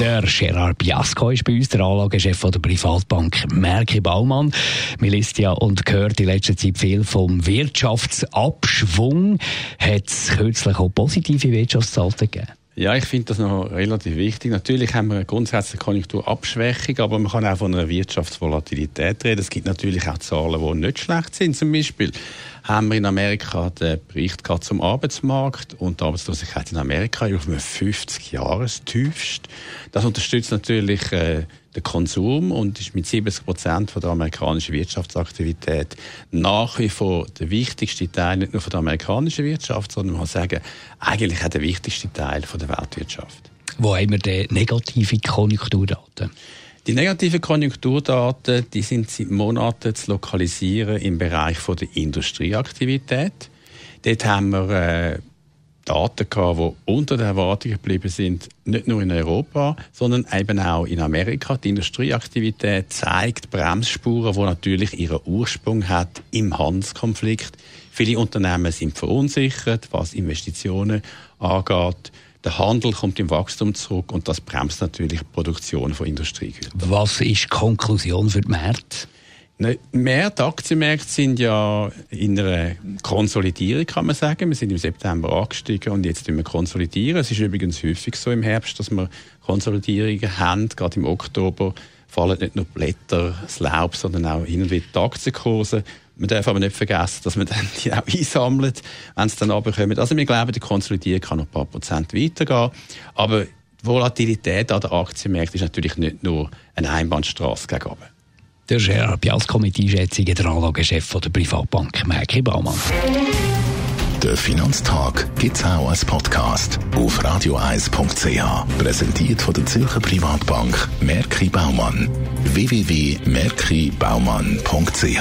der Gerard Biasco ist bei uns, der Anlagechef der Privatbank Merki Baumann. Wir liest ja und gehört in letzter Zeit viel vom Wirtschaftsabschwung. Hat es kürzlich auch positive Wirtschaftszahlen gegeben? Ja, ich finde das noch relativ wichtig. Natürlich haben wir eine grundsätzliche Konjunkturabschwächung, aber man kann auch von einer Wirtschaftsvolatilität reden. Es gibt natürlich auch Zahlen, die nicht schlecht sind. Zum Beispiel haben wir in Amerika den Bericht zum Arbeitsmarkt und die Arbeitslosigkeit in Amerika auf einem 50-Jahres-Tiefst. Das unterstützt natürlich äh, den Konsum und ist mit 70 Prozent der amerikanischen Wirtschaftsaktivität nach wie vor der wichtigste Teil, nicht nur von der amerikanischen Wirtschaft, sondern man kann sagen, eigentlich auch der wichtigste Teil von der Weltwirtschaft. Wo haben wir denn negative Konjunkturdaten? Die negativen Konjunkturdaten die sind seit Monaten zu lokalisieren im Bereich von der Industrieaktivität. Dort haben wir äh, Daten gehabt, die unter den Erwartungen geblieben sind, nicht nur in Europa, sondern eben auch in Amerika. Die Industrieaktivität zeigt Bremsspuren, die natürlich ihren Ursprung hat im Handelskonflikt. Viele Unternehmen sind verunsichert, was Investitionen angeht. Der Handel kommt im Wachstum zurück und das bremst natürlich die Produktion von Industriegütern. Was ist die Konklusion für die Märkte? Aktienmärkte sind ja in einer Konsolidierung, kann man sagen. Wir sind im September angestiegen und jetzt wir konsolidieren. Es ist übrigens häufig so im Herbst, dass wir Konsolidierungen haben. Gerade im Oktober fallen nicht nur Blätter, das Laub, sondern auch hin und wieder die Aktienkurse. Man darf aber nicht vergessen, dass man dann die auch einsammelt, wenn es dann runterkommt. Also wir glauben, die Konsolidierung kann noch ein paar Prozent weitergehen. Aber die Volatilität an den Aktienmärkten ist natürlich nicht nur eine Einbahnstraße gegen oben. Der Gerard Biasco mit Einschätzungen der Anlagechef der Privatbank Merki Baumann. Der Finanztag gibt es auch als Podcast auf radioeis.ch. Präsentiert von der Zürcher Privatbank Merki Baumann. www.merkibaumann.ch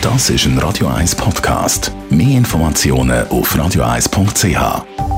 Das ist ein Radio 1 Podcast. Mehr Informationen auf radioeis.ch.